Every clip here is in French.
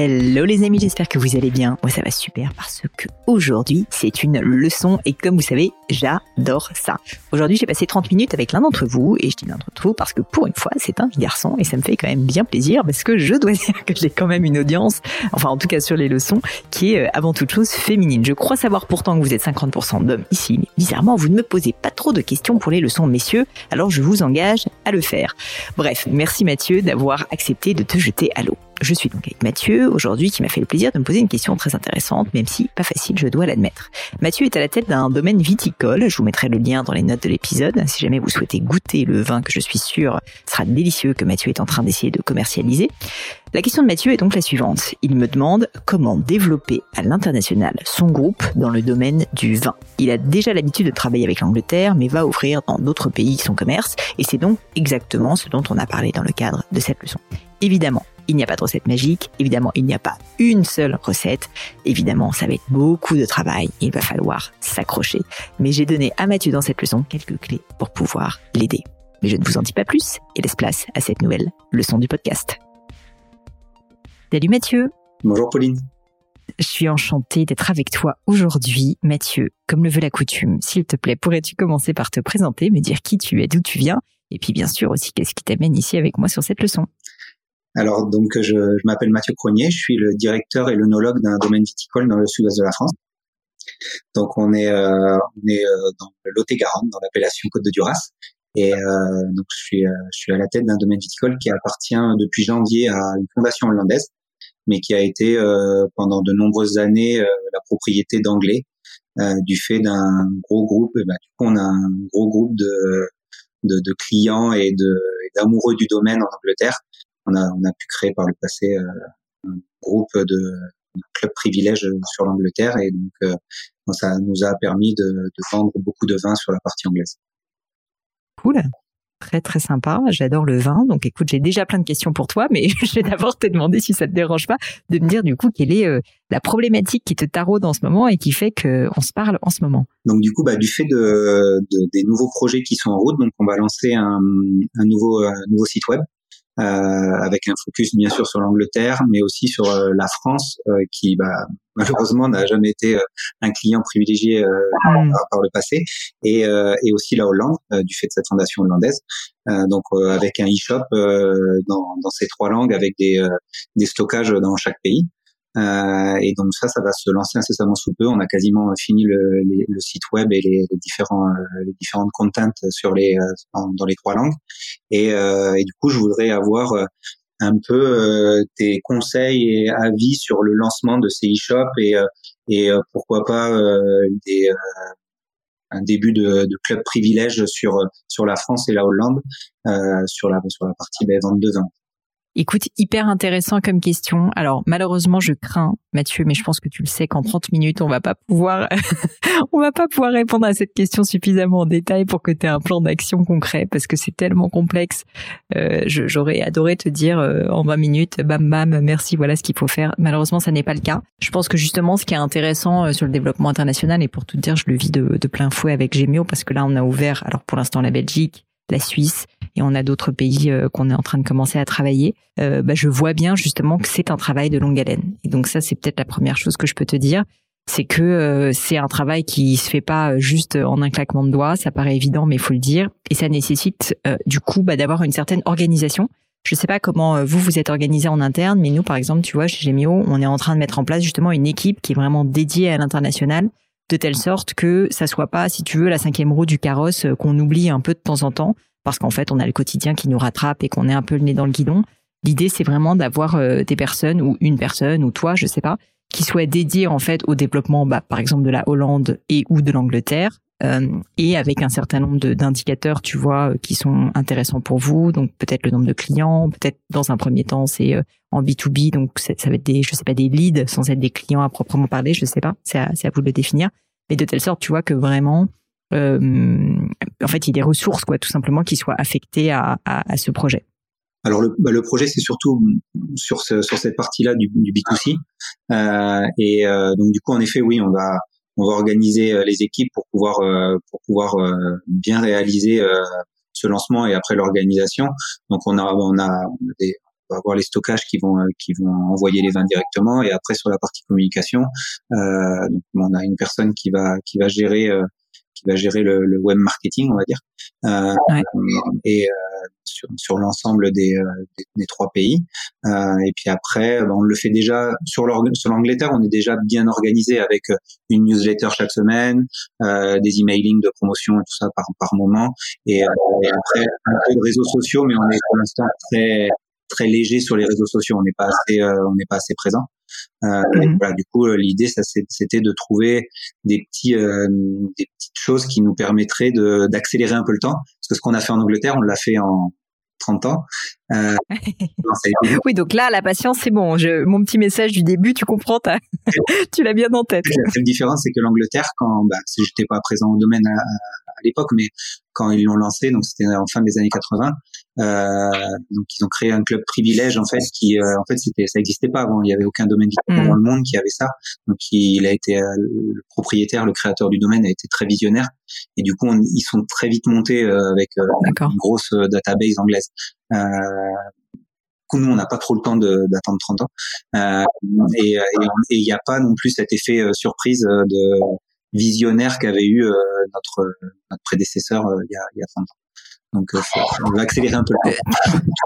Hello les amis, j'espère que vous allez bien. Moi ça va super parce que aujourd'hui c'est une leçon et comme vous savez, j'adore ça. Aujourd'hui j'ai passé 30 minutes avec l'un d'entre vous et je dis l'un d'entre vous parce que pour une fois c'est un garçon et ça me fait quand même bien plaisir parce que je dois dire que j'ai quand même une audience, enfin en tout cas sur les leçons, qui est euh, avant toute chose féminine. Je crois savoir pourtant que vous êtes 50% d'hommes ici, mais bizarrement vous ne me posez pas trop de questions pour les leçons messieurs, alors je vous engage à le faire. Bref, merci Mathieu d'avoir accepté de te jeter à l'eau. Je suis donc avec Mathieu aujourd'hui qui m'a fait le plaisir de me poser une question très intéressante, même si pas facile, je dois l'admettre. Mathieu est à la tête d'un domaine viticole. Je vous mettrai le lien dans les notes de l'épisode. Si jamais vous souhaitez goûter le vin que je suis sûr sera délicieux que Mathieu est en train d'essayer de commercialiser. La question de Mathieu est donc la suivante. Il me demande comment développer à l'international son groupe dans le domaine du vin. Il a déjà l'habitude de travailler avec l'Angleterre, mais va ouvrir dans d'autres pays son commerce, et c'est donc exactement ce dont on a parlé dans le cadre de cette leçon. Évidemment, il n'y a pas de recette magique. Évidemment, il n'y a pas une seule recette. Évidemment, ça va être beaucoup de travail. Il va falloir s'accrocher. Mais j'ai donné à Mathieu dans cette leçon quelques clés pour pouvoir l'aider. Mais je ne vous en dis pas plus et laisse place à cette nouvelle leçon du podcast. Salut Mathieu. Bonjour Pauline. Je suis enchantée d'être avec toi aujourd'hui. Mathieu, comme le veut la coutume, s'il te plaît, pourrais-tu commencer par te présenter, me dire qui tu es, d'où tu viens, et puis bien sûr aussi qu'est-ce qui t'amène ici avec moi sur cette leçon? Alors donc je, je m'appelle Mathieu Cronier, je suis le directeur et l'œnologue d'un domaine viticole dans le sud-ouest de la France. Donc on est euh, on est euh, dans le Lot-et-Garonne, dans l'appellation Côte de Duras, et euh, donc je suis euh, je suis à la tête d'un domaine viticole qui appartient depuis janvier à une fondation hollandaise, mais qui a été euh, pendant de nombreuses années la propriété d'anglais du fait d'un gros groupe. Et ben, du coup on a un gros groupe de de, de clients et de d'amoureux du domaine en Angleterre on a, on a pu créer par le passé euh, un groupe de club privilège sur l'Angleterre et donc euh, ça nous a permis de, de vendre beaucoup de vin sur la partie anglaise. Cool très très sympa. J'adore le vin. Donc écoute, j'ai déjà plein de questions pour toi, mais je vais d'abord te demander si ça te dérange pas de me dire du coup quelle est euh, la problématique qui te taraude en ce moment et qui fait qu'on se parle en ce moment? Donc du coup, bah, du fait de, de, des nouveaux projets qui sont en route, donc on va lancer un, un nouveau un nouveau site web euh, avec un focus bien sûr sur l'Angleterre, mais aussi sur euh, la France, euh, qui bah, malheureusement n'a jamais été un client privilégié mm. par, le passé, et, et aussi la Hollande du fait de cette fondation hollandaise. donc avec un e-shop dans, dans ces trois langues, avec des, des stockages dans chaque pays. Euh, et donc ça, ça va se lancer incessamment sous peu. On a quasiment fini le, le site web et les, les différents euh, les différentes contents sur les euh, dans, les trois langues. Et, et, du coup, je voudrais avoir un peu tes conseils et avis sur le lancement de ces e-shops et et pourquoi pas des un début de, de, club privilège sur sur la France et la Hollande euh, sur la sur la partie ben, vente de vin. Écoute, hyper intéressant comme question. Alors malheureusement, je crains, Mathieu, mais je pense que tu le sais qu'en 30 minutes, on va pas pouvoir, on va pas pouvoir répondre à cette question suffisamment en détail pour que tu aies un plan d'action concret, parce que c'est tellement complexe. Euh, J'aurais adoré te dire euh, en 20 minutes, bam bam, merci, voilà ce qu'il faut faire. Malheureusement, ça n'est pas le cas. Je pense que justement, ce qui est intéressant euh, sur le développement international, et pour tout dire, je le vis de, de plein fouet avec Gemio, parce que là, on a ouvert, alors pour l'instant la Belgique, la Suisse et on a d'autres pays euh, qu'on est en train de commencer à travailler, euh, bah, je vois bien justement que c'est un travail de longue haleine. Et donc ça, c'est peut-être la première chose que je peux te dire. c'est que c'est un travail qui se fait pas juste en un claquement de doigts. Ça paraît évident, mais il faut le dire, et ça nécessite du coup bah, d'avoir une certaine organisation. Je sais pas comment vous vous êtes organisé en interne, mais nous, par exemple, tu vois, chez Gemio, on est en train de mettre en place justement une équipe qui est vraiment dédiée à l'international de telle sorte que ça soit pas, si tu veux, la cinquième roue du carrosse euh, qu'on oublie un peu de temps en temps, parce qu'en fait, on a le quotidien qui nous rattrape et qu'on est un peu le nez dans le guidon. L'idée, c'est vraiment d'avoir euh, des personnes ou une personne ou toi, je sais pas, qui soit dédiée en fait au développement, bah, par exemple de la Hollande et ou de l'Angleterre, et avec un certain nombre d'indicateurs, tu vois, qui sont intéressants pour vous. Donc peut-être le nombre de clients, peut-être dans un premier temps c'est en B2B, donc ça va être des, je sais pas, des leads sans être des clients à proprement parler, je sais pas, c'est à, vous de le définir, mais de telle sorte, tu vois, que vraiment, euh, en fait, il y a des ressources, quoi, tout simplement, qui soient affectées à, à, ce projet. Alors le, bah, le projet, c'est surtout sur, ce, sur cette partie-là du, du B2C, euh, et euh, donc du coup, en effet, oui, on va on va organiser euh, les équipes pour pouvoir euh, pour pouvoir bien réaliser ce lancement et après l'organisation. Donc on a on a, on va avoir les stockages qui vont euh, qui vont envoyer les vins directement et après sur la partie communication euh, donc on a une personne qui va qui va gérer euh, qui va gérer le, le, web marketing on va dire euh, et euh, sur, sur l'ensemble des, des, des, trois pays et puis après ben, on le fait déjà sur l'Angleterre on est déjà bien organisé avec une newsletter chaque semaine des emailing de promotion et tout ça par par moment et, et après un peu de réseaux sociaux mais on est pour l'instant très très léger sur les réseaux sociaux. On n'est pas assez, euh, on n'est pas assez présent. Euh, voilà, du coup, euh, l'idée, ça, c'était de trouver des petits, des petites choses qui nous permettraient de d'accélérer un peu le temps. Parce que ce qu'on a fait en Angleterre, on l'a fait en 30 ans. Euh, oui, donc là, la patience, c'est bon. Je, mon petit message du début, tu comprends, tu l'as bien en tête. La seule différence, c'est que l'Angleterre, quand, bah, j'étais pas présent au domaine à, à l'époque, mais quand ils l'ont lancé, donc c'était en fin des années 80, euh, donc ils ont créé un club privilège en fait qui, euh, en fait, c'était, ça n'existait pas avant. Il y avait aucun domaine mm. dans le monde qui avait ça. Donc il a été euh, le propriétaire, le créateur du domaine a été très visionnaire et du coup ils sont très vite montés euh, avec une grosse database anglaise. nous, on n'a pas trop le temps d'attendre 30 ans. Euh, et il n'y a pas non plus cet effet surprise de visionnaire qu'avait eu euh, notre, notre prédécesseur euh, il, y a, il y a 30 ans. Donc, euh, on va accélérer un peu.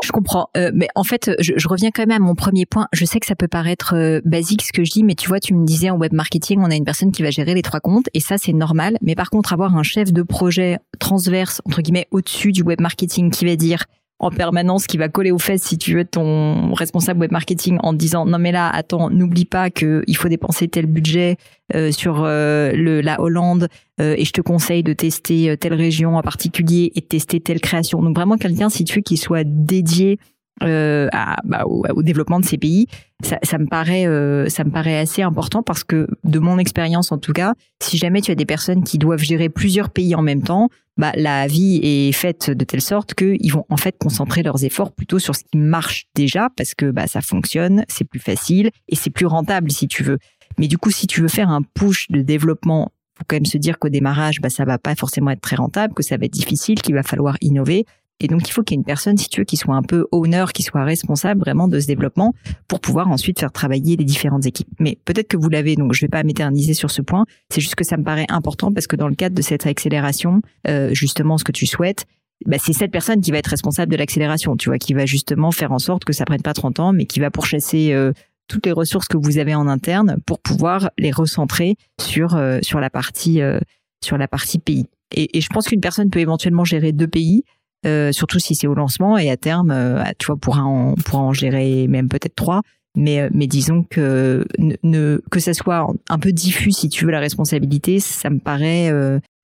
Je comprends, mais en fait, je, je, reviens quand même à mon premier point. Je sais que ça peut paraître basique ce que je dis, mais tu vois, tu me disais en web marketing, on a une personne qui va gérer les trois comptes, et ça c'est normal. Mais par contre, avoir un chef de projet transverse entre guillemets au-dessus du web marketing qui va dire en permanence qui va coller aux fesses si tu veux ton responsable web marketing en disant non mais là attends n'oublie pas que il faut dépenser tel budget euh, sur euh, le, la Hollande euh, et je te conseille de tester telle région en particulier et de tester telle création. Donc vraiment quelqu'un si tu veux qui soit dédié euh, bah, au, au, développement de ces pays, ça, ça me paraît, euh, ça me paraît assez important parce que de mon expérience en tout cas, si jamais tu as des personnes qui doivent gérer plusieurs pays en même temps, bah, la vie est faite de telle sorte qu'ils vont en fait concentrer leurs efforts plutôt sur ce qui marche déjà parce que bah, ça fonctionne, c'est plus facile et c'est plus rentable si tu veux. Mais du coup, si tu veux faire un push de développement, faut quand même se dire qu'au démarrage, bah, ça va pas forcément être très rentable, que ça va être difficile, qu'il va falloir innover. Et donc, il faut qu'il y ait une personne, si tu veux, qui soit un peu owner, qui soit responsable vraiment de ce développement pour pouvoir ensuite faire travailler les différentes équipes. Mais peut-être que vous l'avez, donc je vais pas m'éterniser sur ce point. C'est juste que ça me paraît important parce que dans le cadre de cette accélération, euh, justement, ce que tu souhaites, bah, c'est cette personne qui va être responsable de l'accélération, tu vois, qui va justement faire en sorte que ça prenne pas 30 ans, mais qui va pourchasser euh, toutes les ressources que vous avez en interne pour pouvoir les recentrer sur euh, sur la partie euh, sur la partie pays. Et je pense qu'une personne peut éventuellement gérer deux pays, euh, surtout si c'est au lancement et à terme, euh, tu vois, pourra en, pourra en gérer même peut-être trois. Mais, euh, mais disons que ne, que ça soit un peu diffus, si tu veux, la responsabilité, ça me paraît,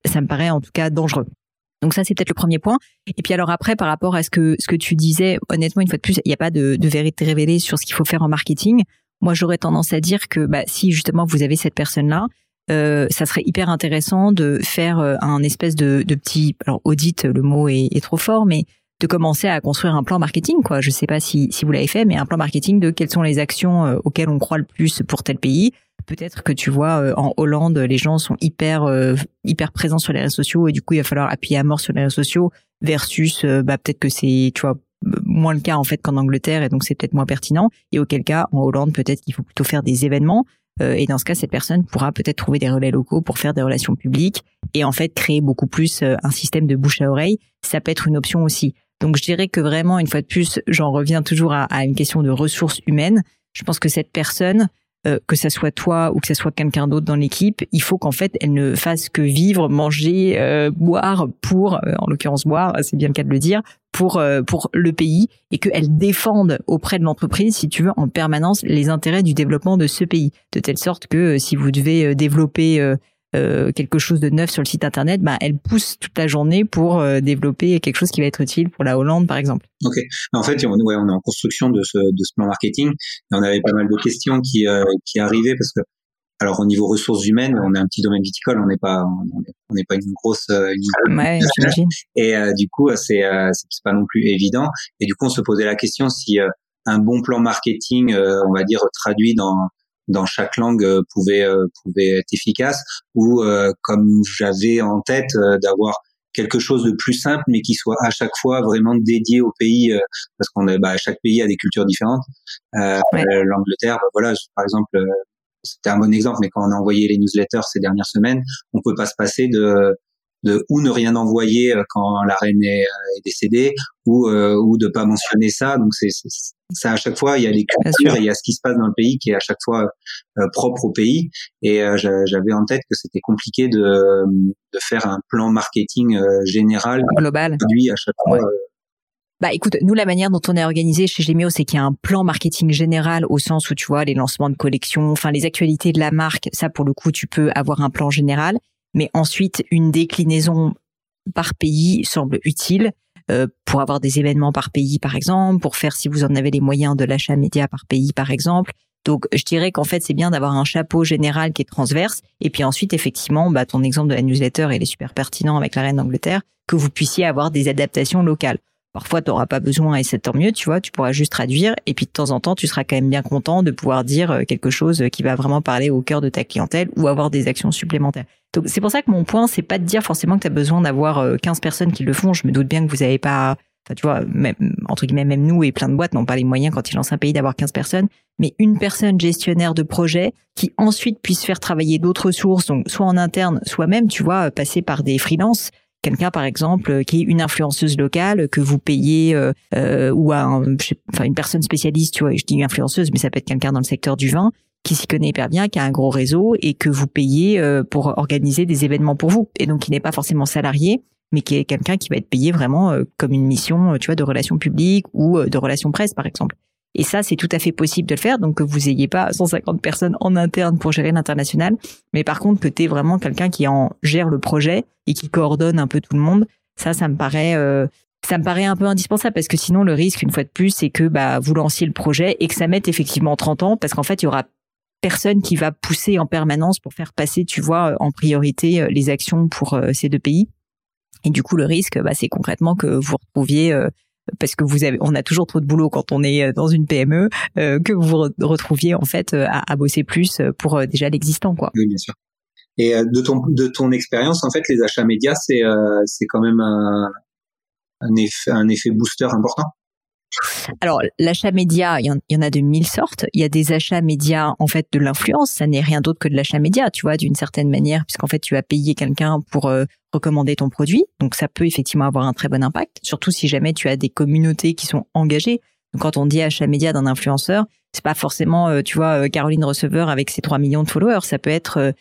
ça me paraît en tout cas dangereux. Donc ça, c'est peut-être le premier point. Et puis alors après, par rapport à ce que ce que tu disais, honnêtement, une fois de plus, il n'y a pas de, de vérité révélée sur ce qu'il faut faire en marketing. Moi, j'aurais tendance à dire que bah, si justement vous avez cette personne-là, euh, ça serait hyper intéressant de faire euh, un espèce de, de petit, alors audit, le mot est, est, trop fort, mais de commencer à construire un plan marketing, quoi. Je sais pas si, si vous l'avez fait, mais un plan marketing de quelles sont les actions euh, auxquelles on croit le plus pour tel pays. Peut-être que tu vois, en Hollande, les gens sont hyper hyper présents sur les réseaux sociaux et du coup, il va falloir appuyer à mort sur les réseaux sociaux versus, bah, peut-être que c'est, tu vois, moins le cas en fait qu'en Angleterre et donc c'est peut-être moins pertinent. Et auquel cas, en Hollande, peut-être qu'il faut plutôt faire des événements et dans ce cas, cette personne pourra peut-être trouver des relais locaux pour faire des relations publiques et en fait créer beaucoup plus un système de bouche à oreille. Ça peut être une option aussi. Donc je dirais que vraiment, une fois de plus, j'en reviens toujours à, à une question de ressources humaines. Je pense que cette personne, euh, que ça soit toi ou que ça soit quelqu'un d'autre dans l'équipe, il faut qu'en fait elle ne fasse que vivre, manger, euh, boire pour, euh, en l'occurrence boire, c'est bien le cas de le dire, pour pour le pays et qu'elle défende auprès de l'entreprise, si tu veux, en permanence les intérêts du développement de ce pays, de telle sorte que si vous devez développer euh, quelque chose de neuf sur le site internet, bah, elle pousse toute la journée pour euh, développer quelque chose qui va être utile pour la Hollande, par exemple. Ok. En fait, on, ouais, on est en construction de ce, de ce plan marketing et on avait pas mal de questions qui, euh, qui arrivaient parce que, alors au niveau ressources humaines, on est un petit domaine viticole, on n'est pas, on n'est pas une grosse. Une ouais, j'imagine. Et du coup, c'est, c'est pas non plus évident. Et du coup, on se posait la question si un bon plan marketing, on va dire traduit dans dans chaque langue euh, pouvait euh, pouvait être efficace ou euh, comme j'avais en tête d'avoir quelque chose de plus simple mais qui soit à chaque fois vraiment dédié au pays parce qu'on bah, chaque pays a des cultures différentes. Euh, l'Angleterre bah, voilà par exemple c'était un bon exemple mais quand on a envoyé les newsletters ces dernières semaines on peut pas se passer de de ou ne rien envoyer quand la reine est, décédée ou euh, ou de pas mentionner ça. Donc c'est ça à chaque fois il y a les cultures et il y a ce qui se passe dans le pays qui est à chaque fois euh, propre au pays. Et euh, j'avais en tête que c'était compliqué de, de faire un plan marketing euh, général global. à chaque fois bah écoute, nous la manière dont on est organisé chez Gemio, c'est qu'il y a un plan marketing général au sens où tu vois les lancements de collections, enfin les actualités de la marque, ça pour le coup tu peux avoir un plan général, mais ensuite une déclinaison par pays semble utile. Euh, pour avoir des événements par pays, par exemple, pour faire, si vous en avez les moyens, de l'achat média par pays, par exemple. Donc, je dirais qu'en fait, c'est bien d'avoir un chapeau général qui est transverse. Et puis ensuite, effectivement, bah, ton exemple de la newsletter, il est super pertinent avec la reine d'Angleterre, que vous puissiez avoir des adaptations locales. Parfois, tu n'auras pas besoin et c'est tant mieux, tu vois, tu pourras juste traduire. Et puis, de temps en temps, tu seras quand même bien content de pouvoir dire euh, quelque chose qui va vraiment parler au cœur de ta clientèle ou avoir des actions supplémentaires. Donc, c'est pour ça que mon point, c'est pas de dire forcément que tu as besoin d'avoir 15 euh, personnes qui le font. Je me doute bien que vous n'avez pas, enfin, tu vois, même, entre guillemets, même nous et plein de boîtes n'ont pas les moyens quand ils lancent un pays d'avoir 15 personnes. Mais une personne gestionnaire de projet qui ensuite puisse faire travailler d'autres sources, donc soit en interne, soit même, tu vois, passer par des freelances quelqu'un par exemple qui est une influenceuse locale que vous payez euh, euh ou un, enfin une personne spécialiste tu vois je dis influenceuse mais ça peut être quelqu'un dans le secteur du vin qui s'y connaît hyper bien qui a un gros réseau et que vous payez euh, pour organiser des événements pour vous et donc qui n'est pas forcément salarié mais qui est quelqu'un qui va être payé vraiment euh, comme une mission tu vois de relations publiques ou de relations presse par exemple et ça, c'est tout à fait possible de le faire. Donc, que vous ayez pas 150 personnes en interne pour gérer l'international. Mais par contre, que tu es vraiment quelqu'un qui en gère le projet et qui coordonne un peu tout le monde. Ça, ça me paraît, euh, ça me paraît un peu indispensable parce que sinon, le risque, une fois de plus, c'est que, bah, vous lanciez le projet et que ça mette effectivement 30 ans parce qu'en fait, il y aura personne qui va pousser en permanence pour faire passer, tu vois, en priorité euh, les actions pour euh, ces deux pays. Et du coup, le risque, bah, c'est concrètement que vous retrouviez parce que vous avez, on a toujours trop de boulot quand on est euh, dans une PME, euh, que vous retrouviez en fait euh, à, à bosser plus pour déjà l'existant, quoi. Oui, bien sûr. Et de ton de ton expérience, en fait, les achats médias, c'est c'est quand même un effet un effet booster important? Alors, l'achat média, il y, en, a de mille sortes. Il y a des achats médias, en fait, de l'influence. Ça n'est rien d'autre que de l'achat média, tu vois, d'une certaine manière, puisqu'en fait, tu vas payer quelqu'un pour euh, recommander ton produit. Donc, ça peut effectivement avoir un très bon impact, surtout si jamais tu as des communautés qui sont engagées. Donc, quand on dit achat média d'un influenceur, c'est pas forcément, euh, tu vois, euh, Caroline Receveur avec ses 3 millions de followers. Ça peut être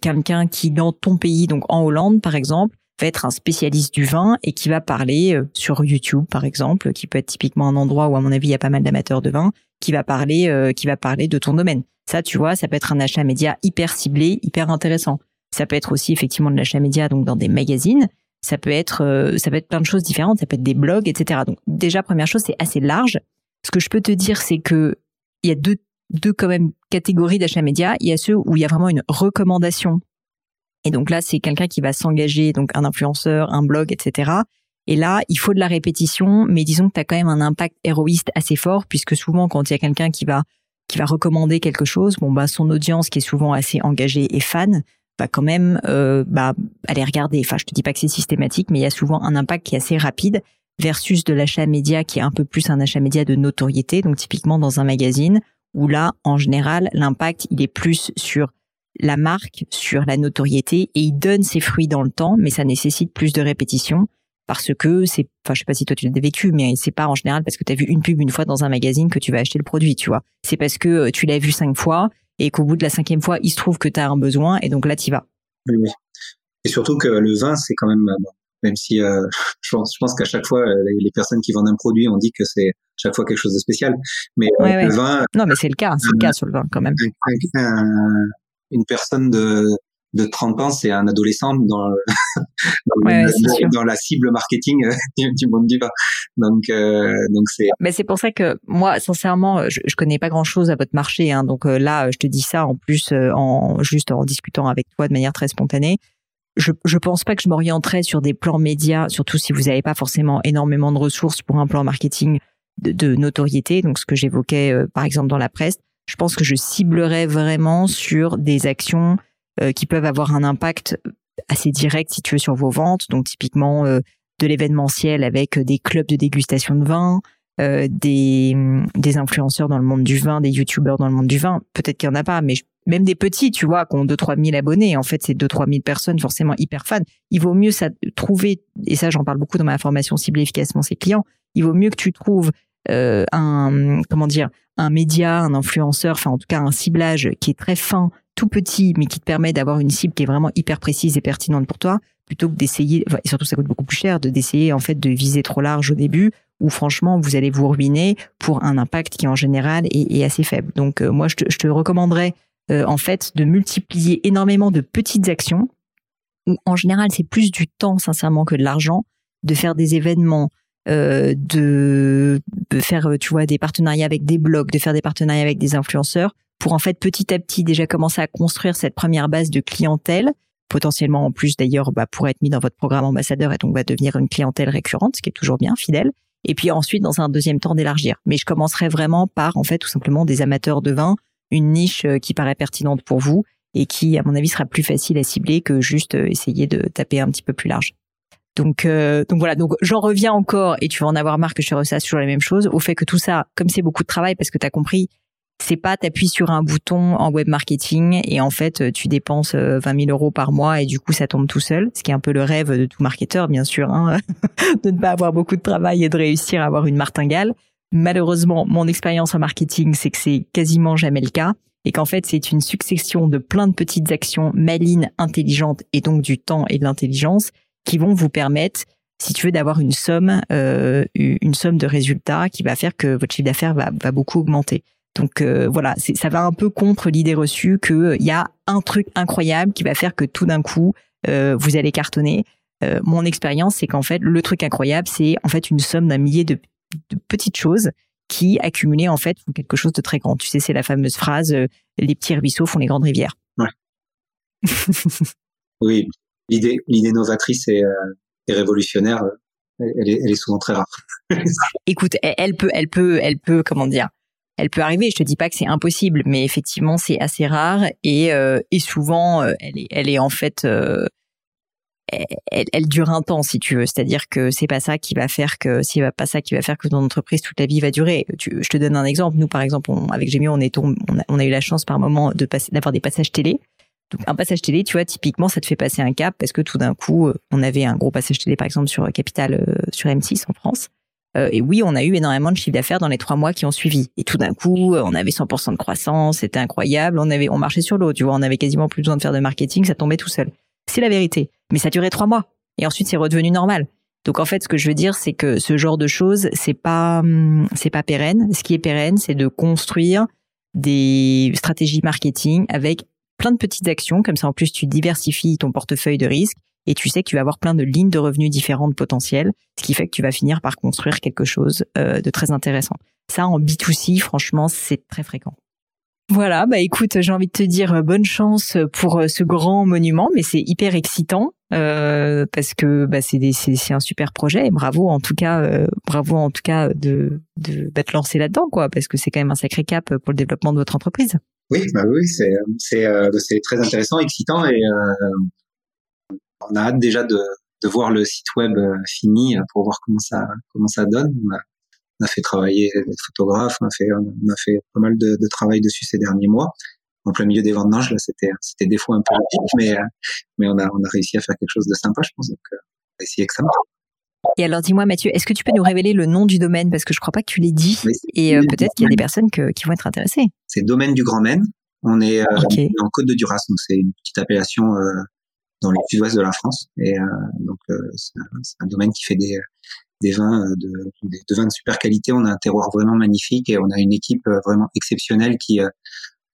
quelqu'un qui, dans ton pays, donc en Hollande, par exemple, va être un spécialiste du vin et qui va parler euh, sur YouTube par exemple, qui peut être typiquement un endroit où à mon avis il y a pas mal d'amateurs de vin, qui va parler euh, qui va parler de ton domaine. Ça tu vois, ça peut être un achat média hyper ciblé, hyper intéressant. Ça peut être aussi effectivement de l'achat média donc dans des magazines. Ça peut être euh, ça peut être plein de choses différentes, ça peut être des blogs, etc. Donc déjà première chose c'est assez large. Ce que je peux te dire c'est que il y a deux deux quand même catégories d'achats médias. Il y a ceux où il y a vraiment une recommandation et donc là, c'est quelqu'un qui va s'engager, donc un influenceur, un blog, etc. Et là, il faut de la répétition, mais disons que tu as quand même un impact héroïste assez fort, puisque souvent, quand il y a quelqu'un qui va qui va recommander quelque chose, bon bah son audience qui est souvent assez engagée et fan va quand même euh, bah, aller regarder. Enfin, je te dis pas que c'est systématique, mais il y a souvent un impact qui est assez rapide versus de l'achat média qui est un peu plus un achat média de notoriété. Donc typiquement dans un magazine où là, en général, l'impact, il est plus sur la marque, sur la notoriété, et il donne ses fruits dans le temps, mais ça nécessite plus de répétition parce que c'est, enfin, je sais pas si toi tu l'as vécu, mais c'est pas en général parce que tu as vu une pub une fois dans un magazine que tu vas acheter le produit, tu vois. C'est parce que euh, tu l'as vu cinq fois et qu'au bout de la cinquième fois, il se trouve que tu as un besoin et donc là, tu vas. Oui, Et surtout que le vin, c'est quand même, bon, même si euh, je pense, qu'à chaque fois, les personnes qui vendent un produit, on dit que c'est chaque fois quelque chose de spécial. Mais euh, le vin. Non, mais c'est le cas, c'est le cas sur le vin quand même. Une personne de de 30 ans, c'est un adolescent dans, dans, la cible marketing du monde du vin. Donc, euh, donc c'est. Mais c'est pour ça que moi, sincèrement, je, je connais pas grand chose à votre marché. Hein, donc euh, là, je te dis ça en plus, euh, en juste en discutant avec toi de manière très spontanée. Je, je pense pas que je m'orienterais sur des plans médias, surtout si vous n'avez pas forcément énormément de ressources pour un plan marketing de, de notoriété. Donc, ce que j'évoquais, par exemple, dans la presse, je pense que je ciblerais vraiment sur des actions euh, qui peuvent avoir un impact assez direct si tu veux sur vos ventes. Donc typiquement euh, de l'événementiel avec des clubs de dégustation de vin, euh, des, influenceurs dans le monde du vin, des youtubeurs dans le monde du vin. Peut-être qu'il y en a pas, mais même des petits, tu vois, qui ont 2-3 000 abonnés. En fait, c'est 2-3 000 personnes forcément hyper fans. Il vaut mieux ça trouver, et ça j'en parle beaucoup dans ma formation Cible efficacement ses clients, il vaut mieux que tu trouves euh, un, comment dire, un média, un influenceur, enfin en tout cas un ciblage qui est très fin tout petit, mais qui te permet d'avoir une cible qui est vraiment hyper précise et pertinente pour toi, plutôt que d'essayer, et surtout ça coûte beaucoup plus cher, de d'essayer en fait de viser trop large au début, où franchement vous allez vous ruiner pour un impact qui en général est, assez faible. Donc euh, moi je te, je te recommanderais euh, en fait de multiplier énormément de petites actions, où en général c'est plus du temps sincèrement que de l'argent, de faire des événements, euh, de, faire tu vois des partenariats avec des blogs, de faire des partenariats avec des influenceurs pour en fait petit à petit déjà commencer à construire cette première base de clientèle, potentiellement en plus d'ailleurs bah, pour être mis dans votre programme ambassadeur et donc va devenir une clientèle récurrente, ce qui est toujours bien, fidèle. Et puis ensuite, dans un deuxième temps, d'élargir. Mais je commencerai vraiment par en fait tout simplement des amateurs de vin, une niche euh, qui paraît pertinente pour vous et qui, à mon avis, sera plus facile à cibler que juste euh, essayer de taper un petit peu plus large. Donc, euh, donc voilà. Donc j'en reviens encore, et tu vas en avoir marre que je te ressasse toujours la même chose, au fait que tout ça, comme c'est beaucoup de travail, parce que tu as compris, c'est pas t'appuies sur un bouton en web marketing et en fait tu dépenses 20 euh, 000 euros par mois et du coup ça tombe tout seul, ce qui est un peu le rêve de tout marketeur bien sûr, hein, de ne pas avoir beaucoup de travail et de réussir à avoir une martingale. Malheureusement, mon expérience en marketing, c'est que c'est quasiment jamais le cas et qu'en fait c'est une succession de plein de petites actions malines, intelligentes et donc du temps et de l'intelligence qui vont vous permettre si tu veux d'avoir une somme euh, une somme de résultats qui va faire que votre chiffre d'affaires va, va beaucoup augmenter. Donc euh, voilà, ça va un peu contre l'idée reçue qu'il euh, y a un truc incroyable qui va faire que tout d'un coup euh, vous allez cartonner. mon expérience, c'est qu'en fait le truc incroyable, c'est en fait une somme d'un millier de, petites choses qui accumulées en fait font quelque chose de très grand. Tu sais, c'est la fameuse phrase les petits ruisseaux font les grandes rivières. Ouais. oui, l'idée l'idée novatrice et, révolutionnaire, elle est, elle est souvent très rare. Écoute, elle peut, elle peut, elle peut, comment dire elle peut arriver. Je te dis pas que c'est impossible, mais effectivement, c'est assez rare et, euh, et souvent, euh, elle est, elle est en fait, euh, elle, elle, dure un temps, si tu veux. C'est-à-dire que c'est pas ça qui va faire que, c'est pas ça qui va faire que ton entreprise toute la vie va durer. Tu, je te donne un exemple. Nous, par exemple, on, avec Gémio, on est, on a, on a eu la chance par moment de passer, d'avoir des passages télé. Donc un passage télé, tu vois, typiquement, ça te fait passer un cap parce que tout d'un coup, on avait un gros passage télé, par exemple, sur Capital, sur M6 en France. Euh, et oui, on a eu énormément de chiffre d'affaires dans les trois mois qui ont suivi. Et tout d'un coup, on avait 100% de croissance, c'était incroyable. On avait, on marchait sur l'eau, tu vois, on avait quasiment plus besoin de faire de marketing, ça tombait tout seul. C'est la vérité. Mais ça durait trois mois. Et ensuite, c'est redevenu normal. Donc en fait, ce que je veux dire, c'est que ce genre de choses, c'est pas, hum, c'est pas pérenne. Ce qui est pérenne, c'est de construire des stratégies marketing avec plein de petites actions. Comme ça, en plus, tu diversifies ton portefeuille de risques et tu sais que tu vas avoir plein de lignes de revenus différentes potentielles, ce qui fait que tu vas finir par construire quelque chose euh, de très intéressant. Ça, en B2C, franchement, c'est très fréquent. Voilà, bah écoute, j'ai envie de te dire euh, bonne chance pour euh, ce grand monument, mais c'est hyper excitant euh, parce que bah, c'est un super projet et bravo en tout cas, bravo en tout cas de de bah, te là-dedans quoi, parce que c'est quand même un sacré cap pour le développement de votre entreprise. Oui, bah oui, c'est c'est très intéressant, excitant et on a hâte déjà de, voir le site web euh, fini pour voir comment ça comment ça donne. Fait travailler des photographes, on a fait, on a fait pas mal de, de travail dessus ces derniers mois. En plein milieu des vendanges, là, c'était, c'était des fois un peu rapide, mais, mais on a, on a réussi à faire quelque chose de sympa, je pense. Donc, on va essayer que ça marche. Et alors, dis-moi, Mathieu, est-ce que tu peux nous révéler le nom du domaine? Parce que je crois pas que tu l'aies dit. et peut-être qu'il y a des personnes que, qui vont être intéressées. C'est Domaine du Grand Maine. On est en Côte de Duras, donc c'est une petite appellation euh, dans le sud-ouest de la France. Et euh, donc, c'est un, un, domaine qui fait des, des vins de, de vins de super qualité. On a un terroir vraiment magnifique et on a une équipe vraiment exceptionnelle qui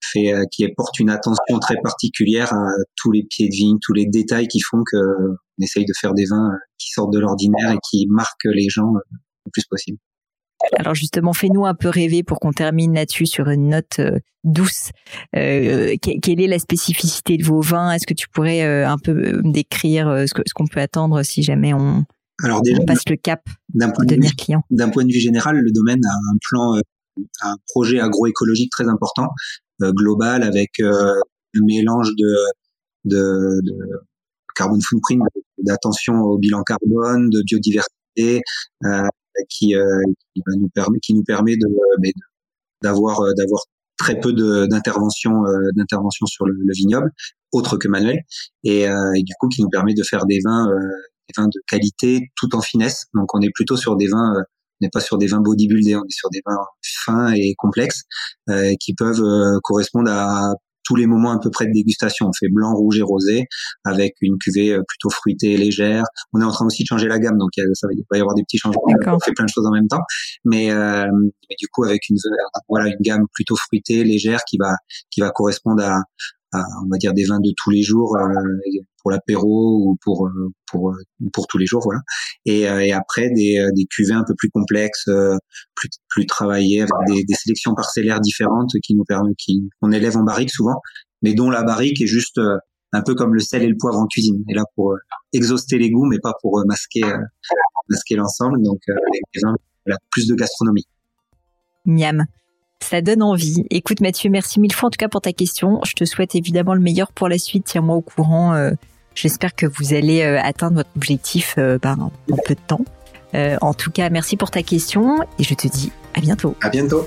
fait, qui porte une attention très particulière à tous les pieds de vigne, tous les détails qui font que on essaye de faire des vins qui sortent de l'ordinaire et qui marquent les gens le plus possible. Alors justement, fais-nous un peu rêver pour qu'on termine là-dessus sur une note douce. Euh, quelle est la spécificité de vos vins? Est-ce que tu pourrais un peu décrire ce qu'on peut attendre si jamais on, Alors déjà, on passe le cap d'un de devenir client. D'un point de vue général, le domaine a un plan, un projet agroécologique très important, global, avec un mélange de, de, de carbone footprint, d'attention au bilan carbone, de biodiversité, euh, qui, euh, qui nous permet, qui nous permet de d'avoir euh, d'avoir très peu d'intervention euh, d'intervention sur le, le, vignoble, autre que manuel, et, euh, et, du coup qui nous permet de faire des vins des vins de qualité tout en finesse. Donc on est plutôt sur des vins on n'est pas sur des vins bodybuildés, on est sur des vins fins et complexes euh, qui peuvent euh, correspondre à tous les moments à peu près de dégustation. On fait blanc, rouge et rosé avec une cuvée euh, plutôt fruitée, légère. On est en train aussi de changer la gamme, donc ça va y avoir des petits changements. On fait plein de choses en même temps, mais, euh, mais du coup avec une voilà une gamme plutôt fruitée, légère qui va qui va correspondre à, on va dire des vins de tous les jours euh, pour l'apéro ou pour euh, pour euh, pour tous les jours voilà. Et, après des, des cuvées un peu plus complexes plus plus travaillées avec des, des sélections parcellaires différentes qui nous permettent qui on élève en barrique souvent mais dont la barrique est juste un peu comme le sel et le poivre en cuisine. Et là pour exhauster les goûts mais pas pour masquer masquer l'ensemble. Donc les vins plus de gastronomie. Miam. Ça donne envie. Écoute Mathieu, merci mille fois en tout cas pour ta question. Je te souhaite évidemment le meilleur pour la suite. Tiens-moi au courant. Euh, j'espère que vous allez euh, atteindre votre objectif euh, en peu de temps. en tout cas, merci pour ta question et je te dis à bientôt. À bientôt.